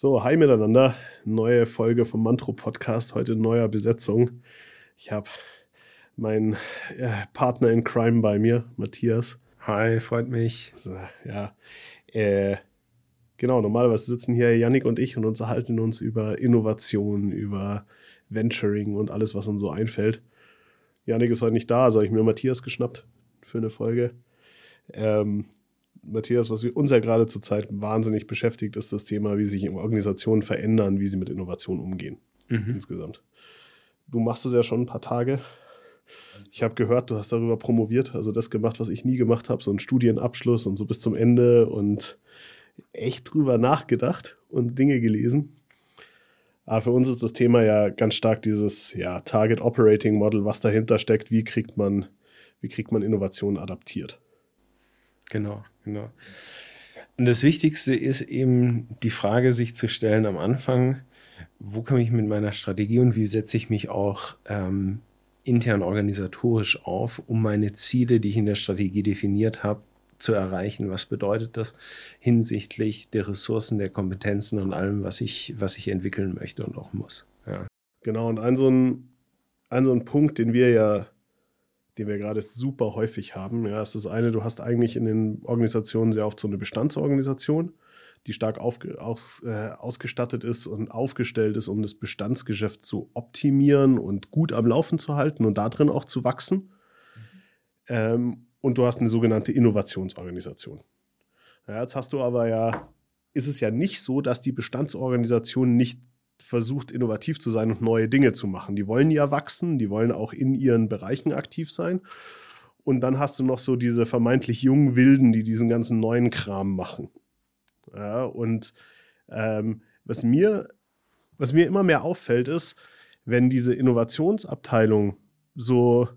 So, hi miteinander. Neue Folge vom Mantro Podcast, heute in neuer Besetzung. Ich habe meinen äh, Partner in Crime bei mir, Matthias. Hi, freut mich. So, ja, äh, genau, normalerweise sitzen hier Yannick und ich und unterhalten uns über Innovation, über Venturing und alles, was uns so einfällt. Yannick ist heute nicht da, also habe ich mir Matthias geschnappt für eine Folge. Ähm, Matthias, was uns ja gerade zurzeit wahnsinnig beschäftigt, ist das Thema, wie sich Organisationen verändern, wie sie mit Innovation umgehen. Mhm. Insgesamt. Du machst es ja schon ein paar Tage. Ich habe gehört, du hast darüber promoviert, also das gemacht, was ich nie gemacht habe, so einen Studienabschluss und so bis zum Ende und echt drüber nachgedacht und Dinge gelesen. Aber für uns ist das Thema ja ganz stark dieses ja, Target Operating Model, was dahinter steckt, wie kriegt man, wie kriegt man Innovation adaptiert. Genau, genau. Und das Wichtigste ist eben die Frage, sich zu stellen am Anfang, wo komme ich mit meiner Strategie und wie setze ich mich auch ähm, intern organisatorisch auf, um meine Ziele, die ich in der Strategie definiert habe, zu erreichen. Was bedeutet das hinsichtlich der Ressourcen, der Kompetenzen und allem, was ich, was ich entwickeln möchte und auch muss. Ja. Genau, und ein so ein, ein so ein Punkt, den wir ja den wir gerade super häufig haben. Ja, ist das eine, du hast eigentlich in den Organisationen sehr oft so eine Bestandsorganisation, die stark aufge, aus, äh, ausgestattet ist und aufgestellt ist, um das Bestandsgeschäft zu optimieren und gut am Laufen zu halten und darin auch zu wachsen. Mhm. Ähm, und du hast eine sogenannte Innovationsorganisation. Ja, jetzt hast du aber ja, ist es ja nicht so, dass die Bestandsorganisation nicht versucht, innovativ zu sein und neue Dinge zu machen. Die wollen ja wachsen, die wollen auch in ihren Bereichen aktiv sein. Und dann hast du noch so diese vermeintlich jungen Wilden, die diesen ganzen neuen Kram machen. Ja, und ähm, was, mir, was mir immer mehr auffällt, ist, wenn diese Innovationsabteilung so,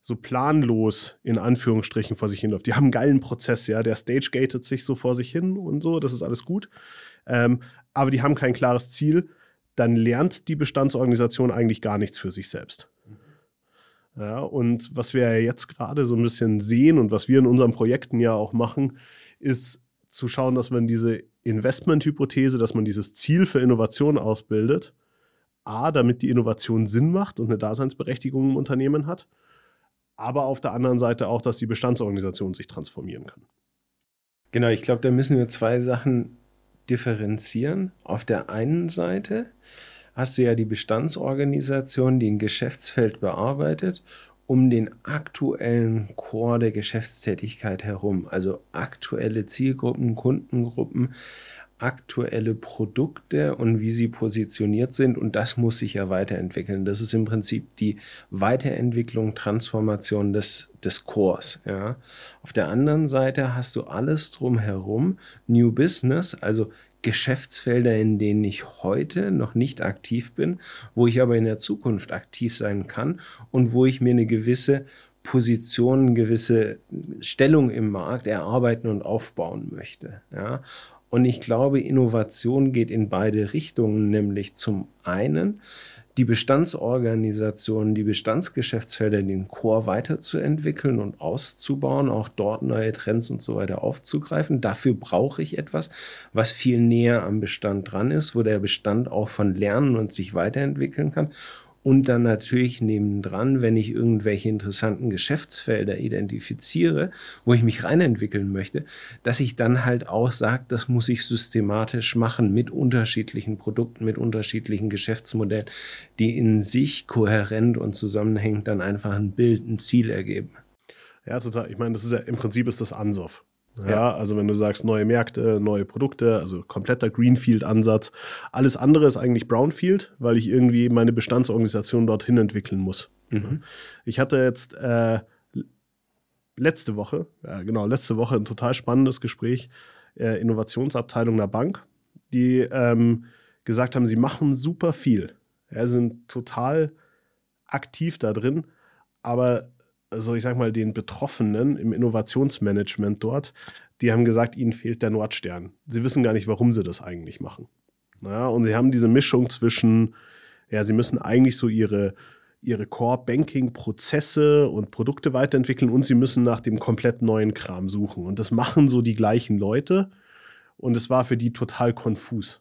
so planlos in Anführungsstrichen vor sich hinläuft. Die haben einen geilen Prozess, ja, der stage gated sich so vor sich hin und so, das ist alles gut. Ähm, aber die haben kein klares Ziel, dann lernt die Bestandsorganisation eigentlich gar nichts für sich selbst. Ja, und was wir ja jetzt gerade so ein bisschen sehen und was wir in unseren Projekten ja auch machen, ist zu schauen, dass man diese Investmenthypothese, dass man dieses Ziel für Innovation ausbildet, A, damit die Innovation Sinn macht und eine Daseinsberechtigung im Unternehmen hat, aber auf der anderen Seite auch, dass die Bestandsorganisation sich transformieren kann. Genau, ich glaube, da müssen wir zwei Sachen differenzieren. Auf der einen Seite hast du ja die Bestandsorganisation, die ein Geschäftsfeld bearbeitet, um den aktuellen Core der Geschäftstätigkeit herum, also aktuelle Zielgruppen, Kundengruppen, aktuelle Produkte und wie sie positioniert sind. Und das muss sich ja weiterentwickeln. Das ist im Prinzip die Weiterentwicklung, Transformation des, des Cores. Ja. Auf der anderen Seite hast du alles drumherum, New Business, also Geschäftsfelder, in denen ich heute noch nicht aktiv bin, wo ich aber in der Zukunft aktiv sein kann und wo ich mir eine gewisse Position, eine gewisse Stellung im Markt erarbeiten und aufbauen möchte. Ja. Und ich glaube, Innovation geht in beide Richtungen, nämlich zum einen die Bestandsorganisation, die Bestandsgeschäftsfelder, den Core weiterzuentwickeln und auszubauen, auch dort neue Trends und so weiter aufzugreifen. Dafür brauche ich etwas, was viel näher am Bestand dran ist, wo der Bestand auch von lernen und sich weiterentwickeln kann und dann natürlich nebendran, wenn ich irgendwelche interessanten Geschäftsfelder identifiziere, wo ich mich reinentwickeln möchte, dass ich dann halt auch sage, das muss ich systematisch machen mit unterschiedlichen Produkten, mit unterschiedlichen Geschäftsmodellen, die in sich kohärent und zusammenhängend dann einfach ein Bild, ein Ziel ergeben. Ja, total. Ich meine, das ist ja im Prinzip ist das Ansoff. Ja, ja, also wenn du sagst neue Märkte, neue Produkte, also kompletter Greenfield-Ansatz. Alles andere ist eigentlich Brownfield, weil ich irgendwie meine Bestandsorganisation dorthin entwickeln muss. Mhm. Ich hatte jetzt äh, letzte Woche, ja, genau, letzte Woche ein total spannendes Gespräch, äh, Innovationsabteilung einer Bank, die ähm, gesagt haben, sie machen super viel. Ja, sind total aktiv da drin, aber also ich sag mal, den Betroffenen im Innovationsmanagement dort, die haben gesagt, ihnen fehlt der Nordstern. Sie wissen gar nicht, warum sie das eigentlich machen. Ja, und sie haben diese Mischung zwischen, ja, sie müssen eigentlich so ihre, ihre Core-Banking-Prozesse und Produkte weiterentwickeln und sie müssen nach dem komplett neuen Kram suchen. Und das machen so die gleichen Leute. Und es war für die total konfus.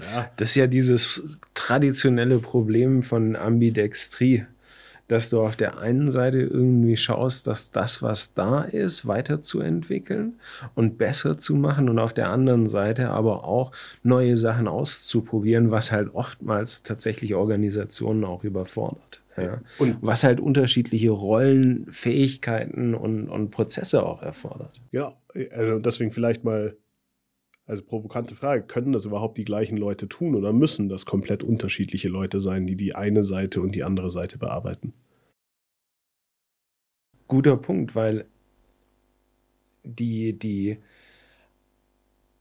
Ja. Das ist ja dieses traditionelle Problem von Ambidextrie dass du auf der einen Seite irgendwie schaust, dass das, was da ist, weiterzuentwickeln und besser zu machen und auf der anderen Seite aber auch neue Sachen auszuprobieren, was halt oftmals tatsächlich Organisationen auch überfordert. Ja. Und was halt unterschiedliche Rollen, Fähigkeiten und, und Prozesse auch erfordert. Ja, also deswegen vielleicht mal also provokante Frage, können das überhaupt die gleichen Leute tun oder müssen das komplett unterschiedliche Leute sein, die die eine Seite und die andere Seite bearbeiten? Guter Punkt, weil die, die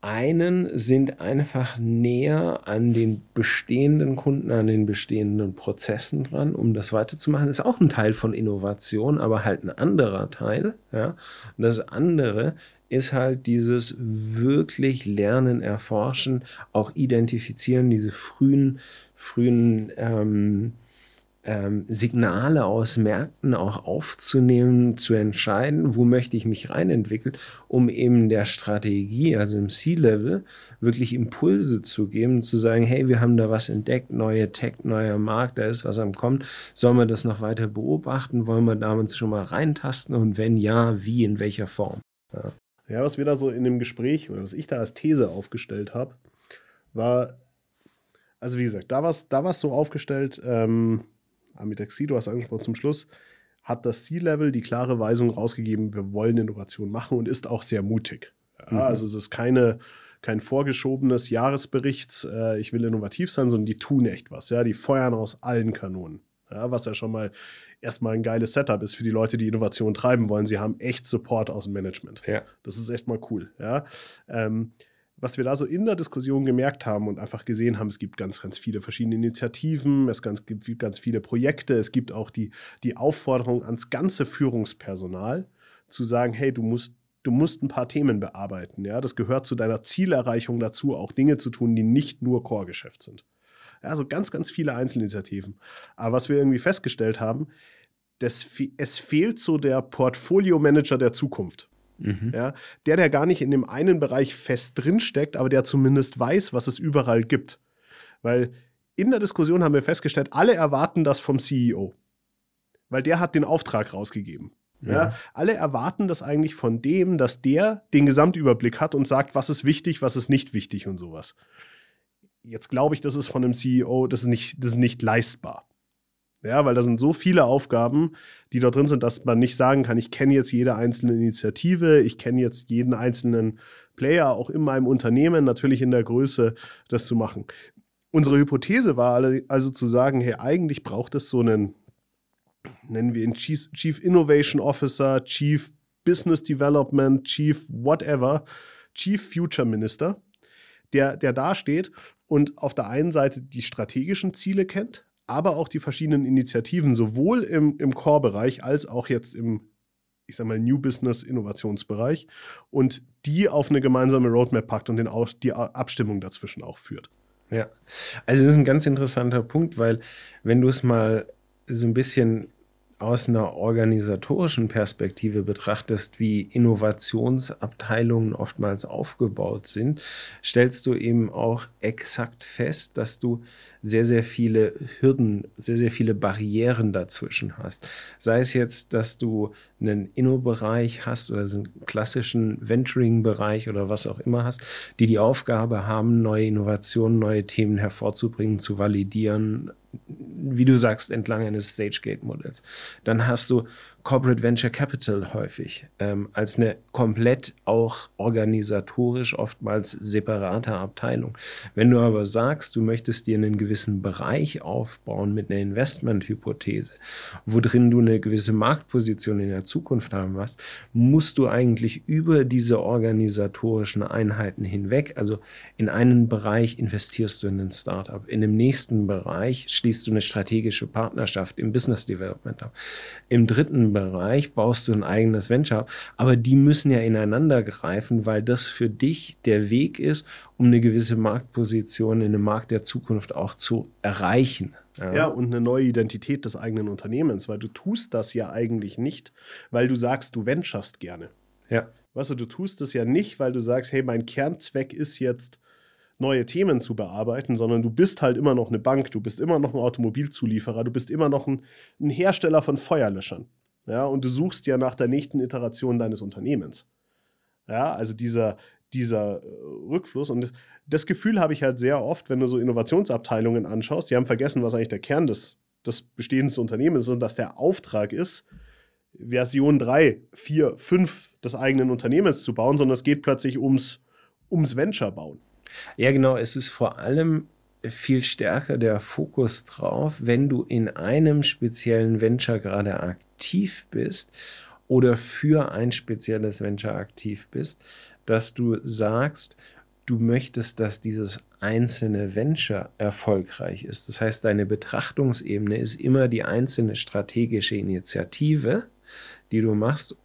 einen sind einfach näher an den bestehenden Kunden, an den bestehenden Prozessen dran, um das weiterzumachen. Das ist auch ein Teil von Innovation, aber halt ein anderer Teil. Ja? Und das andere ist halt dieses wirklich Lernen, Erforschen, auch Identifizieren, diese frühen, frühen ähm, ähm, Signale aus Märkten auch aufzunehmen, zu entscheiden, wo möchte ich mich reinentwickeln, um eben der Strategie, also im C-Level, wirklich Impulse zu geben, zu sagen, hey, wir haben da was entdeckt, neue Tech, neuer Markt, da ist was am Kommen, sollen wir das noch weiter beobachten, wollen wir damals schon mal reintasten und wenn ja, wie, in welcher Form? Ja. Ja, was wir da so in dem Gespräch oder was ich da als These aufgestellt habe, war, also wie gesagt, da war es da so aufgestellt, ähm, Amitaxi, du hast angesprochen zum Schluss, hat das C-Level die klare Weisung rausgegeben, wir wollen Innovation machen und ist auch sehr mutig. Ja, mhm. Also es ist keine, kein vorgeschobenes Jahresberichts, äh, ich will innovativ sein, sondern die tun echt was. Ja, die feuern aus allen Kanonen. Ja, was ja schon mal erstmal ein geiles Setup ist für die Leute, die Innovation treiben wollen. Sie haben echt Support aus dem Management. Ja. Das ist echt mal cool. Ja. Ähm, was wir da so in der Diskussion gemerkt haben und einfach gesehen haben, es gibt ganz, ganz viele verschiedene Initiativen, es gibt ganz viele Projekte, es gibt auch die, die Aufforderung ans ganze Führungspersonal zu sagen, hey, du musst du musst ein paar Themen bearbeiten. Ja, das gehört zu deiner Zielerreichung dazu, auch Dinge zu tun, die nicht nur Core-Geschäft sind. Also ganz, ganz viele Einzelinitiativen. Aber was wir irgendwie festgestellt haben, das, es fehlt so der Portfolio-Manager der Zukunft. Mhm. Ja, der, der gar nicht in dem einen Bereich fest drinsteckt, aber der zumindest weiß, was es überall gibt. Weil in der Diskussion haben wir festgestellt, alle erwarten das vom CEO. Weil der hat den Auftrag rausgegeben. Ja. ja. alle erwarten das eigentlich von dem, dass der den Gesamtüberblick hat und sagt, was ist wichtig, was ist nicht wichtig und sowas jetzt glaube ich, das ist von einem CEO, das ist nicht, das ist nicht leistbar. Ja, weil da sind so viele Aufgaben, die da drin sind, dass man nicht sagen kann, ich kenne jetzt jede einzelne Initiative, ich kenne jetzt jeden einzelnen Player, auch in meinem Unternehmen, natürlich in der Größe, das zu machen. Unsere Hypothese war also zu sagen, hey, eigentlich braucht es so einen, nennen wir ihn Chief Innovation Officer, Chief Business Development, Chief whatever, Chief Future Minister, der, der da steht und auf der einen Seite die strategischen Ziele kennt, aber auch die verschiedenen Initiativen, sowohl im, im Core-Bereich als auch jetzt im, ich sag mal, New Business-Innovationsbereich und die auf eine gemeinsame Roadmap packt und den, die Abstimmung dazwischen auch führt. Ja, also das ist ein ganz interessanter Punkt, weil wenn du es mal so ein bisschen aus einer organisatorischen Perspektive betrachtest, wie Innovationsabteilungen oftmals aufgebaut sind, stellst du eben auch exakt fest, dass du sehr, sehr viele Hürden, sehr, sehr viele Barrieren dazwischen hast. Sei es jetzt, dass du einen Inno-Bereich hast oder so einen klassischen Venturing-Bereich oder was auch immer hast, die die Aufgabe haben, neue Innovationen, neue Themen hervorzubringen, zu validieren, wie du sagst, entlang eines Stage-Gate-Modells. Dann hast du Corporate Venture Capital häufig ähm, als eine komplett auch organisatorisch oftmals separate Abteilung. Wenn du aber sagst, du möchtest dir einen gewissen Bereich aufbauen mit einer Investmenthypothese, wo drin du eine gewisse Marktposition in der Zukunft haben wirst, musst du eigentlich über diese organisatorischen Einheiten hinweg, also in einen Bereich investierst du in ein Startup, in dem nächsten Bereich schließt du eine strategische Partnerschaft im Business Development ab, im dritten Bereich baust du ein eigenes Venture, aber die müssen ja ineinander greifen, weil das für dich der Weg ist, um eine gewisse Marktposition in einem Markt der Zukunft auch zu erreichen. Ja. ja, und eine neue Identität des eigenen Unternehmens, weil du tust das ja eigentlich nicht, weil du sagst, du venturest gerne. Ja. Weißt du, du tust es ja nicht, weil du sagst, hey, mein Kernzweck ist jetzt neue Themen zu bearbeiten, sondern du bist halt immer noch eine Bank, du bist immer noch ein Automobilzulieferer, du bist immer noch ein, ein Hersteller von Feuerlöschern. Ja, und du suchst ja nach der nächsten Iteration deines Unternehmens. Ja, also dieser, dieser äh, Rückfluss. Und das Gefühl habe ich halt sehr oft, wenn du so Innovationsabteilungen anschaust, die haben vergessen, was eigentlich der Kern des, des bestehenden Unternehmens ist und dass der Auftrag ist, Version 3, 4, 5 des eigenen Unternehmens zu bauen, sondern es geht plötzlich ums, ums Venture bauen. Ja, genau. Es ist vor allem viel stärker der Fokus drauf, wenn du in einem speziellen Venture gerade aktiv bist oder für ein spezielles Venture aktiv bist, dass du sagst, du möchtest, dass dieses einzelne Venture erfolgreich ist. Das heißt, deine Betrachtungsebene ist immer die einzelne strategische Initiative, die du machst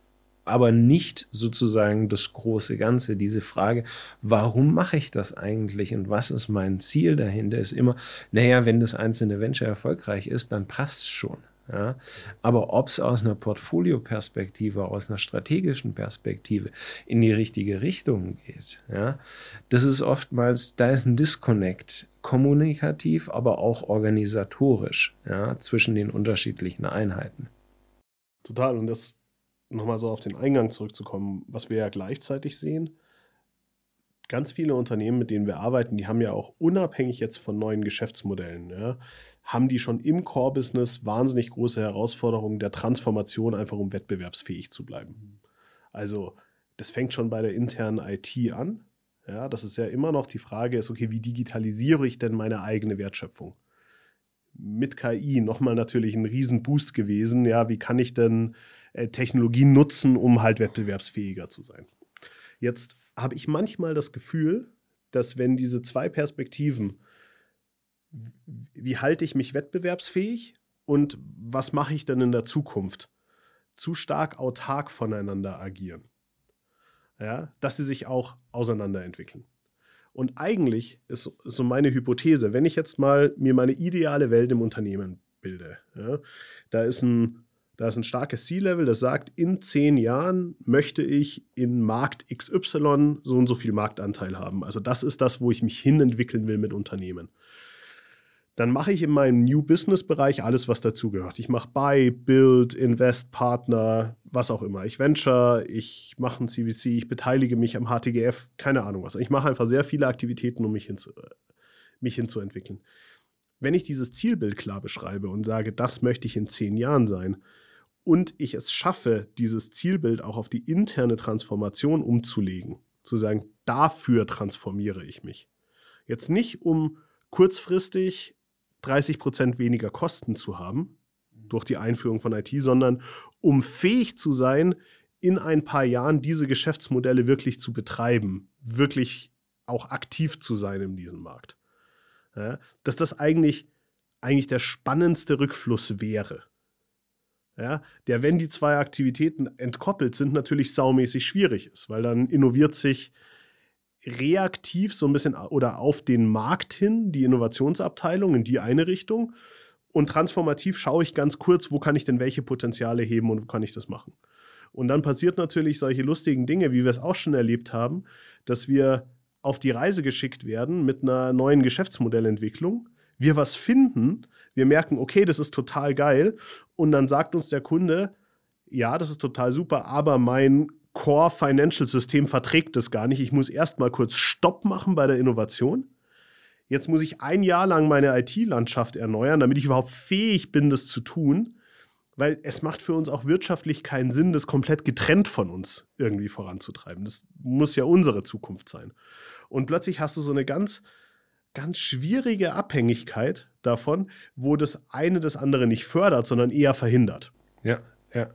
aber nicht sozusagen das große Ganze. Diese Frage, warum mache ich das eigentlich und was ist mein Ziel dahinter, ist immer, naja, wenn das einzelne Venture erfolgreich ist, dann passt es schon. Ja? Aber ob es aus einer Portfolioperspektive, aus einer strategischen Perspektive in die richtige Richtung geht, ja? das ist oftmals, da ist ein Disconnect, kommunikativ, aber auch organisatorisch ja, zwischen den unterschiedlichen Einheiten. Total. Und das nochmal so auf den Eingang zurückzukommen, was wir ja gleichzeitig sehen, ganz viele Unternehmen, mit denen wir arbeiten, die haben ja auch unabhängig jetzt von neuen Geschäftsmodellen, ja, haben die schon im Core-Business wahnsinnig große Herausforderungen der Transformation, einfach um wettbewerbsfähig zu bleiben. Also das fängt schon bei der internen IT an. Ja, das ist ja immer noch die Frage, ist, okay, wie digitalisiere ich denn meine eigene Wertschöpfung? Mit KI nochmal natürlich ein Riesenboost gewesen. Ja, wie kann ich denn äh, Technologien nutzen, um halt wettbewerbsfähiger zu sein. Jetzt habe ich manchmal das Gefühl, dass wenn diese zwei Perspektiven, wie halte ich mich wettbewerbsfähig und was mache ich denn in der Zukunft, zu stark autark voneinander agieren. Ja, dass sie sich auch auseinanderentwickeln. Und eigentlich ist, ist, so meine Hypothese, wenn ich jetzt mal mir meine ideale Welt im Unternehmen bilde, ja, da ist ein da ist ein starkes C-Level, das sagt, in zehn Jahren möchte ich in Markt XY so und so viel Marktanteil haben. Also das ist das, wo ich mich hinentwickeln will mit Unternehmen. Dann mache ich in meinem New Business-Bereich alles, was dazugehört. Ich mache Buy, Build, Invest, Partner, was auch immer. Ich Venture, ich mache ein CVC, ich beteilige mich am HTGF, keine Ahnung was. Ich mache einfach sehr viele Aktivitäten, um mich, hinzu, mich hinzuentwickeln. Wenn ich dieses Zielbild klar beschreibe und sage, das möchte ich in zehn Jahren sein, und ich es schaffe, dieses Zielbild auch auf die interne Transformation umzulegen, zu sagen, dafür transformiere ich mich. Jetzt nicht, um kurzfristig 30 Prozent weniger Kosten zu haben durch die Einführung von IT, sondern um fähig zu sein, in ein paar Jahren diese Geschäftsmodelle wirklich zu betreiben, wirklich auch aktiv zu sein in diesem Markt. Ja, dass das eigentlich, eigentlich der spannendste Rückfluss wäre ja, der, wenn die zwei Aktivitäten entkoppelt sind, natürlich saumäßig schwierig ist, weil dann innoviert sich reaktiv so ein bisschen oder auf den Markt hin die Innovationsabteilung in die eine Richtung und transformativ schaue ich ganz kurz, wo kann ich denn welche Potenziale heben und wo kann ich das machen. Und dann passiert natürlich solche lustigen Dinge, wie wir es auch schon erlebt haben, dass wir auf die Reise geschickt werden mit einer neuen Geschäftsmodellentwicklung, wir was finden, wir merken, okay, das ist total geil. Und dann sagt uns der Kunde, ja, das ist total super, aber mein Core Financial System verträgt das gar nicht. Ich muss erst mal kurz Stopp machen bei der Innovation. Jetzt muss ich ein Jahr lang meine IT-Landschaft erneuern, damit ich überhaupt fähig bin, das zu tun. Weil es macht für uns auch wirtschaftlich keinen Sinn, das komplett getrennt von uns irgendwie voranzutreiben. Das muss ja unsere Zukunft sein. Und plötzlich hast du so eine ganz ganz schwierige Abhängigkeit davon, wo das eine das andere nicht fördert, sondern eher verhindert. Ja, ja.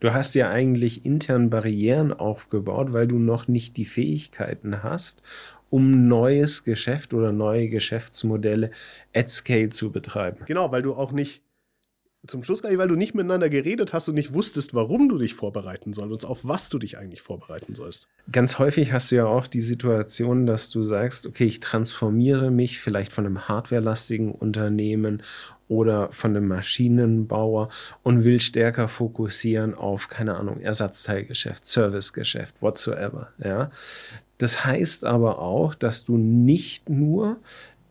Du hast ja eigentlich intern Barrieren aufgebaut, weil du noch nicht die Fähigkeiten hast, um neues Geschäft oder neue Geschäftsmodelle at scale zu betreiben. Genau, weil du auch nicht zum Schluss, weil du nicht miteinander geredet hast und nicht wusstest, warum du dich vorbereiten sollst und auf was du dich eigentlich vorbereiten sollst. Ganz häufig hast du ja auch die Situation, dass du sagst, okay, ich transformiere mich vielleicht von einem hardwarelastigen Unternehmen oder von einem Maschinenbauer und will stärker fokussieren auf, keine Ahnung, Ersatzteilgeschäft, Servicegeschäft, whatsoever. Ja? Das heißt aber auch, dass du nicht nur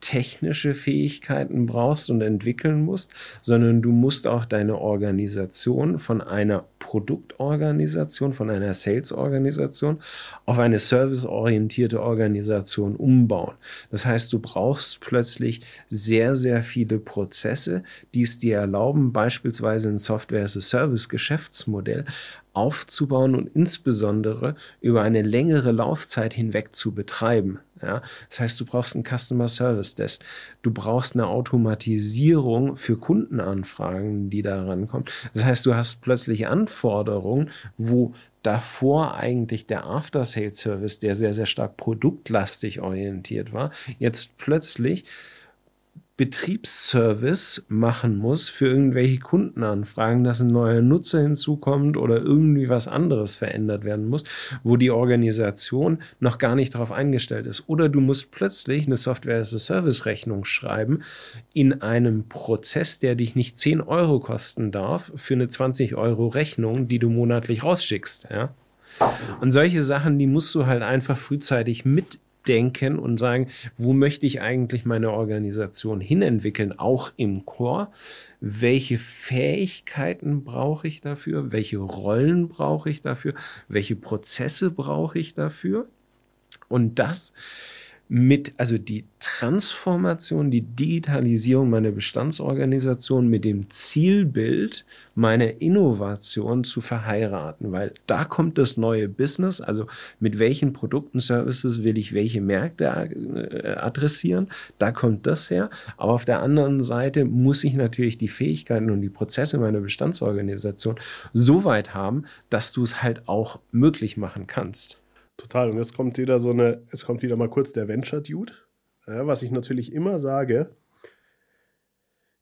technische Fähigkeiten brauchst und entwickeln musst, sondern du musst auch deine Organisation von einer Produktorganisation, von einer Sales-Organisation auf eine serviceorientierte Organisation umbauen. Das heißt, du brauchst plötzlich sehr, sehr viele Prozesse, die es dir erlauben, beispielsweise ein Software-as-a-Service-Geschäftsmodell aufzubauen und insbesondere über eine längere Laufzeit hinweg zu betreiben. Ja? Das heißt, du brauchst einen Customer Service Desk, du brauchst eine Automatisierung für Kundenanfragen, die da rankommen. Das heißt, du hast plötzlich Anforderungen, wo davor eigentlich der After-Sales-Service, der sehr, sehr stark produktlastig orientiert war, jetzt plötzlich Betriebsservice machen muss für irgendwelche Kundenanfragen, dass ein neuer Nutzer hinzukommt oder irgendwie was anderes verändert werden muss, wo die Organisation noch gar nicht darauf eingestellt ist. Oder du musst plötzlich eine Software-as-a-Service-Rechnung schreiben in einem Prozess, der dich nicht 10 Euro kosten darf, für eine 20 Euro Rechnung, die du monatlich rausschickst. Ja? Und solche Sachen, die musst du halt einfach frühzeitig mit denken und sagen, wo möchte ich eigentlich meine Organisation hinentwickeln, auch im Core? Welche Fähigkeiten brauche ich dafür? Welche Rollen brauche ich dafür? Welche Prozesse brauche ich dafür? Und das mit, also die Transformation, die Digitalisierung meiner Bestandsorganisation mit dem Zielbild meiner Innovation zu verheiraten, weil da kommt das neue Business, also mit welchen Produkten, Services will ich welche Märkte äh, adressieren, da kommt das her. Aber auf der anderen Seite muss ich natürlich die Fähigkeiten und die Prozesse meiner Bestandsorganisation so weit haben, dass du es halt auch möglich machen kannst. Total. Und jetzt kommt wieder so eine, es kommt wieder mal kurz der Venture-Dude. Ja, was ich natürlich immer sage,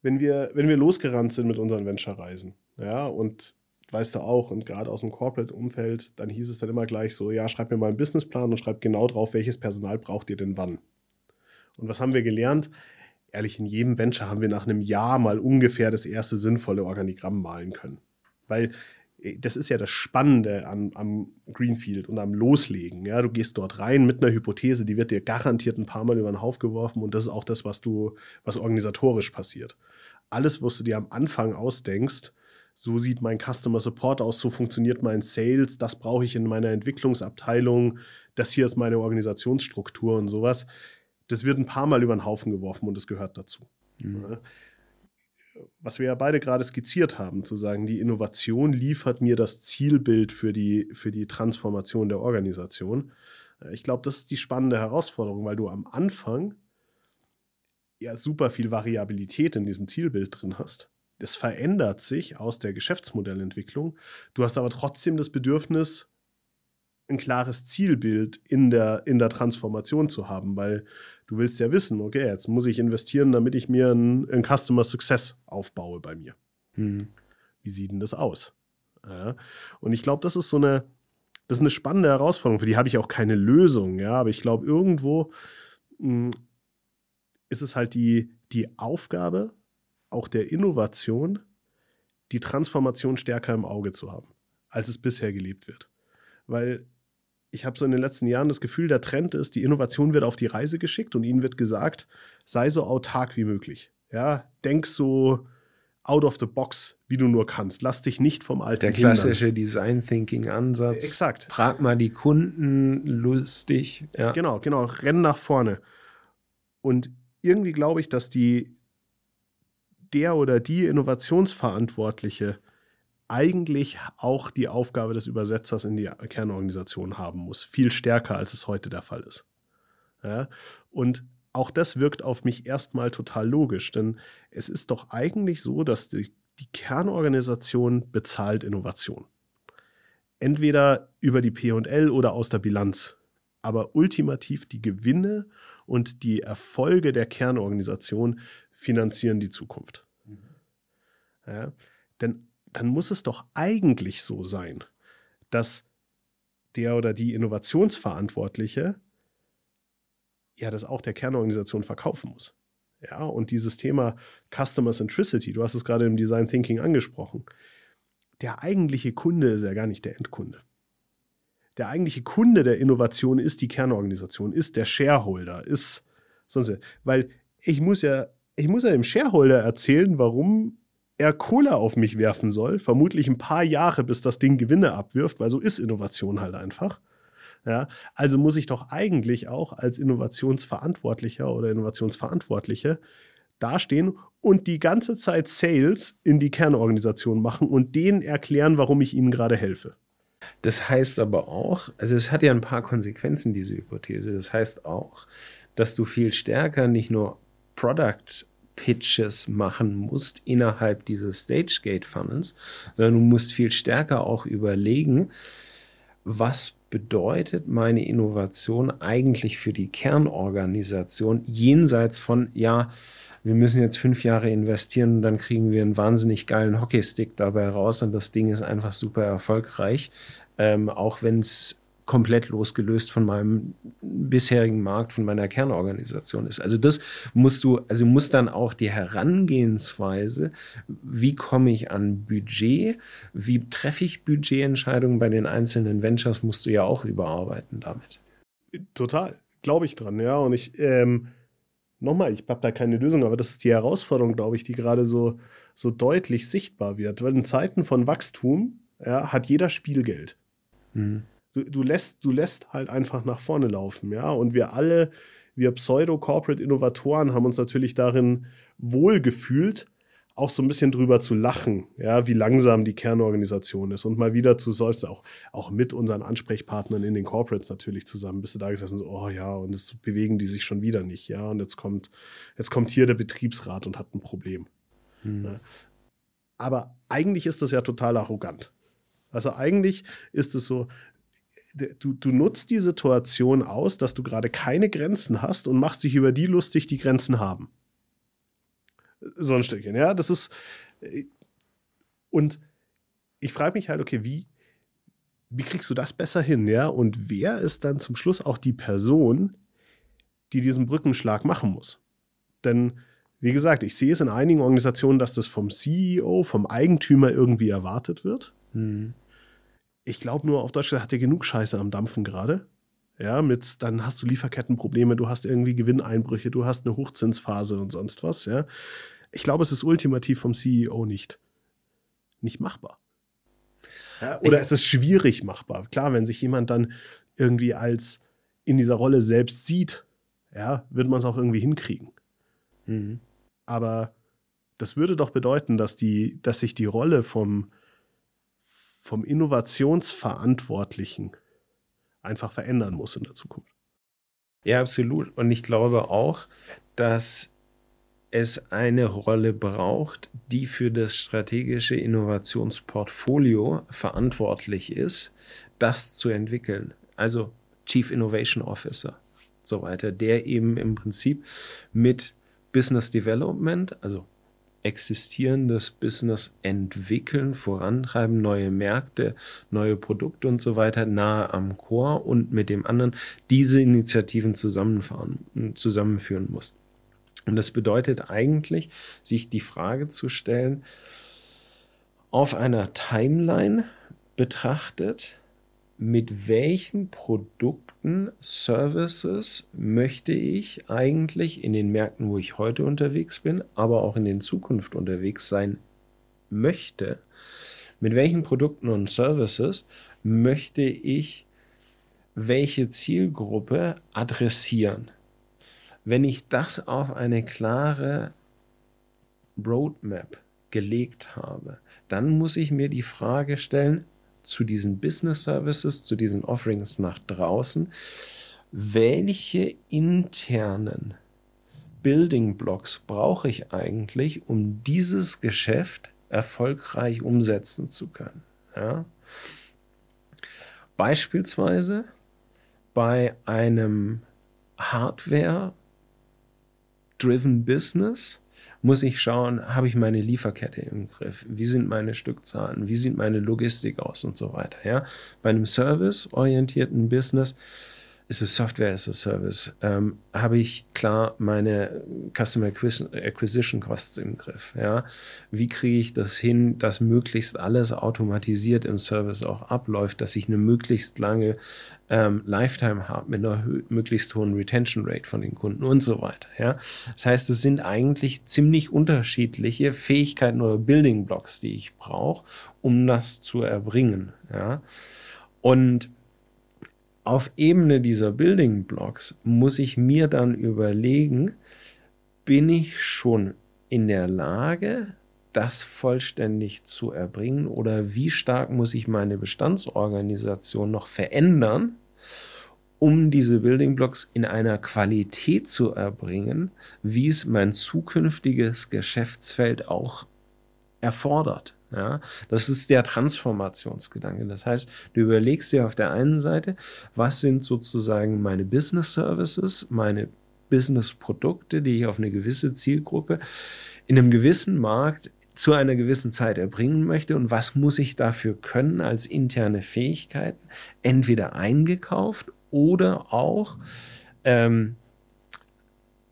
wenn wir, wenn wir losgerannt sind mit unseren Venture-Reisen, ja, und weißt du auch, und gerade aus dem Corporate-Umfeld, dann hieß es dann immer gleich so, ja, schreib mir mal einen Businessplan und schreib genau drauf, welches Personal braucht ihr denn wann. Und was haben wir gelernt? Ehrlich, in jedem Venture haben wir nach einem Jahr mal ungefähr das erste sinnvolle Organigramm malen können. Weil das ist ja das Spannende am, am, Greenfield und am Loslegen. Ja, du gehst dort rein mit einer Hypothese, die wird dir garantiert ein paar Mal über den Haufen geworfen und das ist auch das, was du, was organisatorisch passiert. Alles, was du dir am Anfang ausdenkst, so sieht mein Customer Support aus, so funktioniert mein Sales, das brauche ich in meiner Entwicklungsabteilung, das hier ist meine Organisationsstruktur und sowas. Das wird ein paar Mal über den Haufen geworfen und das gehört dazu. Mhm was wir ja beide gerade skizziert haben, zu sagen, die Innovation liefert mir das Zielbild für die, für die Transformation der Organisation. Äh, ich glaube, das ist die spannende Herausforderung, weil du am Anfang ja super viel Variabilität in diesem Zielbild drin hast. Das verändert sich aus der Geschäftsmodellentwicklung. Du hast aber trotzdem das Bedürfnis, ein klares Zielbild in der, in der Transformation zu haben, weil du willst ja wissen, okay, jetzt muss ich investieren, damit ich mir ein, ein Customer Success aufbaue bei mir. Mhm. Wie sieht denn das aus? Ja. Und ich glaube, das ist so eine, das ist eine spannende Herausforderung, für die habe ich auch keine Lösung, ja, aber ich glaube, irgendwo mh, hm, ist es halt die, die Aufgabe auch der Innovation, die Transformation stärker im Auge zu haben, als es bisher gelebt wird. Weil ich habe so in den letzten Jahren das Gefühl, der Trend ist, die Innovation wird auf die Reise geschickt und ihnen wird gesagt, sei so autark wie möglich. Ja, denk so out of the box, wie du nur kannst. Lass dich nicht vom Alten Der klassische hindern. Design Thinking Ansatz. Exakt. Frag mal die Kunden lustig. Ja. Genau, genau. Renn nach vorne. Und irgendwie glaube ich, dass die der oder die Innovationsverantwortliche eigentlich auch die Aufgabe des Übersetzers in die Kernorganisation haben muss. Viel stärker, als es heute der Fall ist. Ja? Und auch das wirkt auf mich erstmal total logisch, denn es ist doch eigentlich so, dass die, die Kernorganisation bezahlt Innovation. Entweder über die PL oder aus der Bilanz. Aber ultimativ die Gewinne und die Erfolge der Kernorganisation finanzieren die Zukunft. Mhm. Ja? Denn dann muss es doch eigentlich so sein, dass der oder die Innovationsverantwortliche ja das auch der Kernorganisation verkaufen muss. Ja, und dieses Thema Customer Centricity, du hast es gerade im Design Thinking angesprochen. Der eigentliche Kunde ist ja gar nicht der Endkunde. der eigentliche Kunde der Innovation ist die Kernorganisation, ist der Shareholder, ist sonst, weil ich muss ja, ich muss ja dem Shareholder erzählen, warum er Kohle auf mich werfen soll, vermutlich ein paar Jahre, bis das Ding Gewinne abwirft, weil so ist Innovation halt einfach. Ja, also muss ich doch eigentlich auch als Innovationsverantwortlicher oder Innovationsverantwortliche dastehen und die ganze Zeit Sales in die Kernorganisation machen und denen erklären, warum ich ihnen gerade helfe. Das heißt aber auch, also es hat ja ein paar Konsequenzen, diese Hypothese. Das heißt auch, dass du viel stärker nicht nur Product Pitches machen musst innerhalb dieses Stage-Gate Funnels, sondern du musst viel stärker auch überlegen, was bedeutet meine Innovation eigentlich für die Kernorganisation jenseits von, ja, wir müssen jetzt fünf Jahre investieren und dann kriegen wir einen wahnsinnig geilen Hockeystick dabei raus und das Ding ist einfach super erfolgreich, ähm, auch wenn es komplett losgelöst von meinem bisherigen Markt, von meiner Kernorganisation ist. Also das musst du, also muss dann auch die Herangehensweise, wie komme ich an Budget, wie treffe ich Budgetentscheidungen bei den einzelnen Ventures, musst du ja auch überarbeiten damit. Total, glaube ich dran, ja. Und ich, ähm, nochmal, ich habe da keine Lösung, aber das ist die Herausforderung, glaube ich, die gerade so, so deutlich sichtbar wird. Weil in Zeiten von Wachstum ja, hat jeder Spielgeld. Mhm du, du, lässt, du lässt halt einfach nach vorne laufen, ja. Und wir alle, wir Pseudo-Corporate-Innovatoren haben uns natürlich darin wohlgefühlt, auch so ein bisschen drüber zu lachen, ja, wie langsam die Kernorganisation ist und mal wieder zu seufzen, auch, auch mit unseren Ansprechpartnern in den Corporates natürlich zusammen, bist du da gesessen, so, oh ja, und es bewegen die sich schon wieder nicht, ja, und jetzt kommt, jetzt kommt hier der Betriebsrat und hat ein Problem. Hm. Ja. Aber eigentlich ist das ja total arrogant. Also eigentlich ist es so, du, du nutzt die Situation aus, dass du gerade keine Grenzen hast und machst dich über die lustig, die Grenzen haben. So ein Stückchen, ja. Das ist. Und ich frage mich halt, okay, wie, wie kriegst du das besser hin, ja? Und wer ist dann zum Schluss auch die Person, die diesen Brückenschlag machen muss? Denn, wie gesagt, ich sehe es in einigen Organisationen, dass das vom CEO, vom Eigentümer irgendwie erwartet wird. Mhm ich glaube nur, auf Deutsch hat er genug Scheiße am Dampfen gerade. Ja, mit, dann hast du Lieferkettenprobleme, du hast irgendwie Gewinneinbrüche, du hast eine Hochzinsphase und sonst was, ja. Ich glaube, es ist ultimativ vom CEO nicht, nicht machbar. Ja, oder ich, es ist schwierig machbar. Klar, wenn sich jemand dann irgendwie als in dieser Rolle selbst sieht, ja, wird man es auch irgendwie hinkriegen. Mhm. Aber das würde doch bedeuten, dass, die, dass sich die Rolle vom, vom Innovationsverantwortlichen einfach verändern muss in der Zukunft. Ja, absolut. Und ich glaube auch, dass es eine Rolle braucht, die für das strategische Innovationsportfolio verantwortlich ist, das zu entwickeln. Also Chief Innovation Officer, so weiter, der eben im Prinzip mit Business Development, also existierendes Business entwickeln, vorantreiben, neue Märkte, neue Produkte und so weiter nahe am Chor und mit dem anderen diese Initiativen zusammenfahren, zusammenführen muss. Und das bedeutet eigentlich, sich die Frage zu stellen, auf einer Timeline betrachtet, mit welchen Produkten, Services möchte ich eigentlich in den Märkten, wo ich heute unterwegs bin, aber auch in den Zukunft unterwegs sein möchte, mit welchen Produkten und Services möchte ich welche Zielgruppe adressieren. Wenn ich das auf eine klare Roadmap gelegt habe, dann muss ich mir die Frage stellen, zu diesen Business Services, zu diesen Offerings nach draußen, welche internen Building Blocks brauche ich eigentlich, um dieses Geschäft erfolgreich umsetzen zu können. Ja? Beispielsweise bei einem Hardware-driven Business muss ich schauen, habe ich meine Lieferkette im Griff? Wie sind meine Stückzahlen? Wie sieht meine Logistik aus und so weiter? Ja? Bei einem serviceorientierten Business ist es Software as a Service? Ähm, habe ich klar meine Customer Acquisition Costs im Griff? Ja? Wie kriege ich das hin, dass möglichst alles automatisiert im Service auch abläuft, dass ich eine möglichst lange ähm, Lifetime habe mit einer möglichst hohen Retention Rate von den Kunden und so weiter. Ja? Das heißt, es sind eigentlich ziemlich unterschiedliche Fähigkeiten oder Building Blocks, die ich brauche, um das zu erbringen. Ja? Und auf Ebene dieser Building Blocks muss ich mir dann überlegen, bin ich schon in der Lage, das vollständig zu erbringen oder wie stark muss ich meine Bestandsorganisation noch verändern, um diese Building Blocks in einer Qualität zu erbringen, wie es mein zukünftiges Geschäftsfeld auch erfordert. Ja, das ist der Transformationsgedanke. Das heißt, du überlegst dir auf der einen Seite, was sind sozusagen meine Business Services, meine Business Produkte, die ich auf eine gewisse Zielgruppe in einem gewissen Markt zu einer gewissen Zeit erbringen möchte und was muss ich dafür können als interne Fähigkeiten, entweder eingekauft oder auch ähm,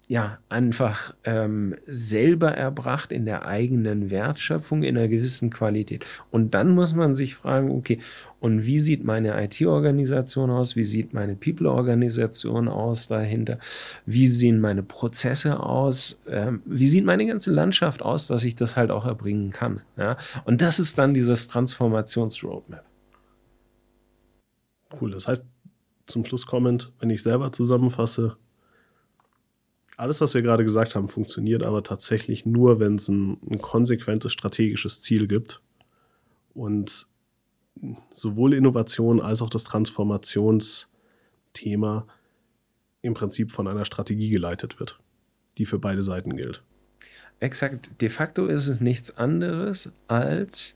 ja, einfach ähm, selber erbracht in der eigenen Wertschöpfung in einer gewissen Qualität. Und dann muss man sich fragen, okay, und wie sieht meine IT-Organisation aus? Wie sieht meine People-Organisation aus dahinter? Wie sehen meine Prozesse aus? Ähm, wie sieht meine ganze Landschaft aus, dass ich das halt auch erbringen kann? Ja? Und das ist dann dieses Transformations-Roadmap. Cool, das heißt, zum Schluss kommend, wenn ich selber zusammenfasse, alles, was wir gerade gesagt haben, funktioniert aber tatsächlich nur, wenn es ein, ein konsequentes strategisches Ziel gibt und sowohl Innovation als auch das Transformationsthema im Prinzip von einer Strategie geleitet wird, die für beide Seiten gilt. Exakt. De facto ist es nichts anderes als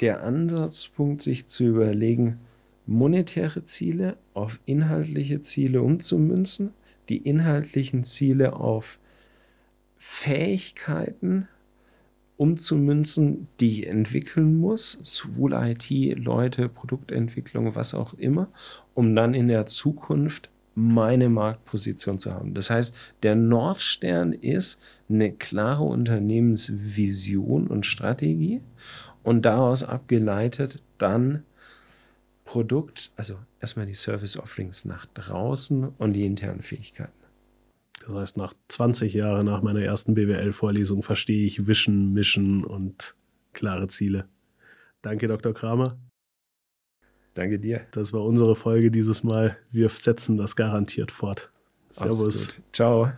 der Ansatzpunkt, sich zu überlegen, monetäre Ziele auf inhaltliche Ziele umzumünzen die inhaltlichen Ziele auf Fähigkeiten umzumünzen, die ich entwickeln muss, sowohl IT, Leute, Produktentwicklung, was auch immer, um dann in der Zukunft meine Marktposition zu haben. Das heißt, der Nordstern ist eine klare Unternehmensvision und Strategie und daraus abgeleitet dann Produkt, also erstmal die Service Offerings nach draußen und die internen Fähigkeiten. Das heißt, nach 20 Jahren nach meiner ersten BWL-Vorlesung verstehe ich Wischen, Mischen und klare Ziele. Danke, Dr. Kramer. Danke dir. Das war unsere Folge dieses Mal. Wir setzen das garantiert fort. Servus. Ciao.